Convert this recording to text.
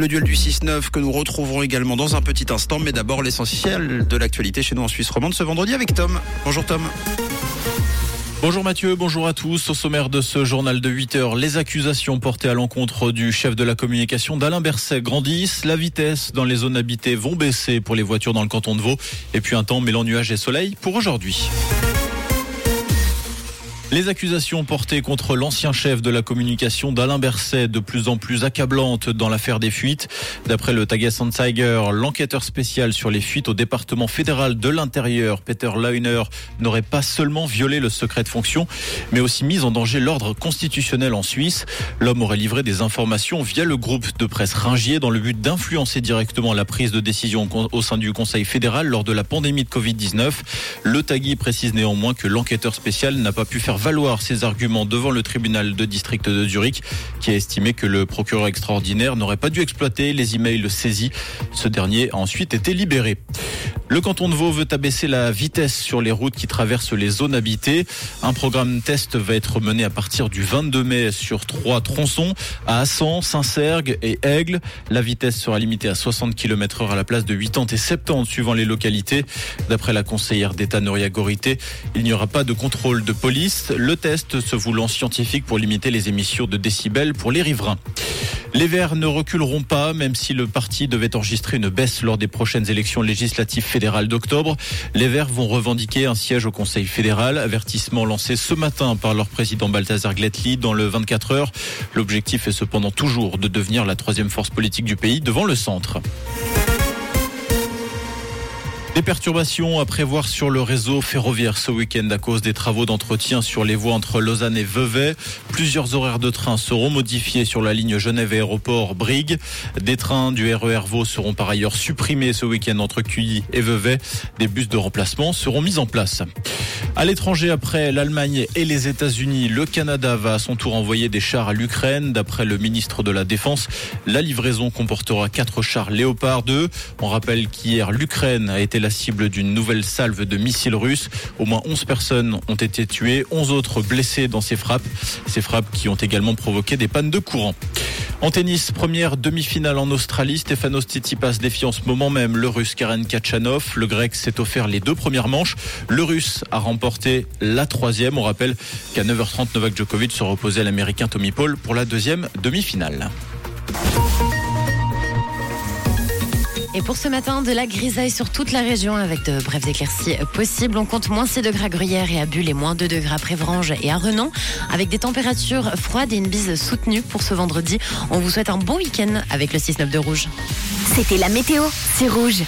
Le duel du 6-9 que nous retrouverons également dans un petit instant, mais d'abord l'essentiel de l'actualité chez nous en Suisse romande ce vendredi avec Tom. Bonjour Tom. Bonjour Mathieu, bonjour à tous. Au sommaire de ce journal de 8 heures, les accusations portées à l'encontre du chef de la communication d'Alain Berset grandissent. La vitesse dans les zones habitées vont baisser pour les voitures dans le canton de Vaud. Et puis un temps mêlant nuages et soleil pour aujourd'hui. Les accusations portées contre l'ancien chef de la communication d'Alain Berset de plus en plus accablantes dans l'affaire des fuites. D'après le Tagessanzeiger, l'enquêteur spécial sur les fuites au département fédéral de l'intérieur, Peter Leuner, n'aurait pas seulement violé le secret de fonction, mais aussi mis en danger l'ordre constitutionnel en Suisse. L'homme aurait livré des informations via le groupe de presse Ringier dans le but d'influencer directement la prise de décision au sein du Conseil fédéral lors de la pandémie de Covid-19. Le Tagui précise néanmoins que l'enquêteur spécial n'a pas pu faire valoir ses arguments devant le tribunal de district de Zurich, qui a estimé que le procureur extraordinaire n'aurait pas dû exploiter les emails saisis. Ce dernier a ensuite été libéré. Le canton de Vaud veut abaisser la vitesse sur les routes qui traversent les zones habitées. Un programme test va être mené à partir du 22 mai sur trois tronçons à Assan, Saint-Sergue et Aigle. La vitesse sera limitée à 60 km heure à la place de 80 et 70 suivant les localités. D'après la conseillère d'État Noria Gorité, il n'y aura pas de contrôle de police. Le test se voulant scientifique pour limiter les émissions de décibels pour les riverains. Les Verts ne reculeront pas, même si le parti devait enregistrer une baisse lors des prochaines élections législatives fédérales d'octobre. Les Verts vont revendiquer un siège au Conseil fédéral, avertissement lancé ce matin par leur président Balthazar Gletli dans le 24 heures. L'objectif est cependant toujours de devenir la troisième force politique du pays devant le centre. Des perturbations à prévoir sur le réseau ferroviaire ce week-end à cause des travaux d'entretien sur les voies entre Lausanne et Vevey. Plusieurs horaires de train seront modifiés sur la ligne Genève Aéroport Brigue. Des trains du RER Vaud seront par ailleurs supprimés ce week-end entre Cuilly et Vevey. Des bus de remplacement seront mis en place. À l'étranger, après l'Allemagne et les États-Unis, le Canada va à son tour envoyer des chars à l'Ukraine. D'après le ministre de la Défense, la livraison comportera quatre chars Léopard 2. On rappelle qu'hier, l'Ukraine a été la cible d'une nouvelle salve de missiles russes. Au moins 11 personnes ont été tuées, 11 autres blessées dans ces frappes. Ces frappes qui ont également provoqué des pannes de courant. En tennis, première demi-finale en Australie, Stefanos Tsitsipas défie en ce moment même le russe Karen Kachanov. Le grec s'est offert les deux premières manches. Le russe a remporté la troisième. On rappelle qu'à 9h30, Novak Djokovic se reposait l'américain Tommy Paul pour la deuxième demi-finale. Et pour ce matin, de la grisaille sur toute la région avec de brèves éclaircies possibles. On compte moins 6 degrés à Gruyère et à Bulle et moins 2 degrés à Prévrange et à Renan avec des températures froides et une bise soutenue pour ce vendredi. On vous souhaite un bon week-end avec le 6-9 de Rouge. C'était la météo, c'est Rouge.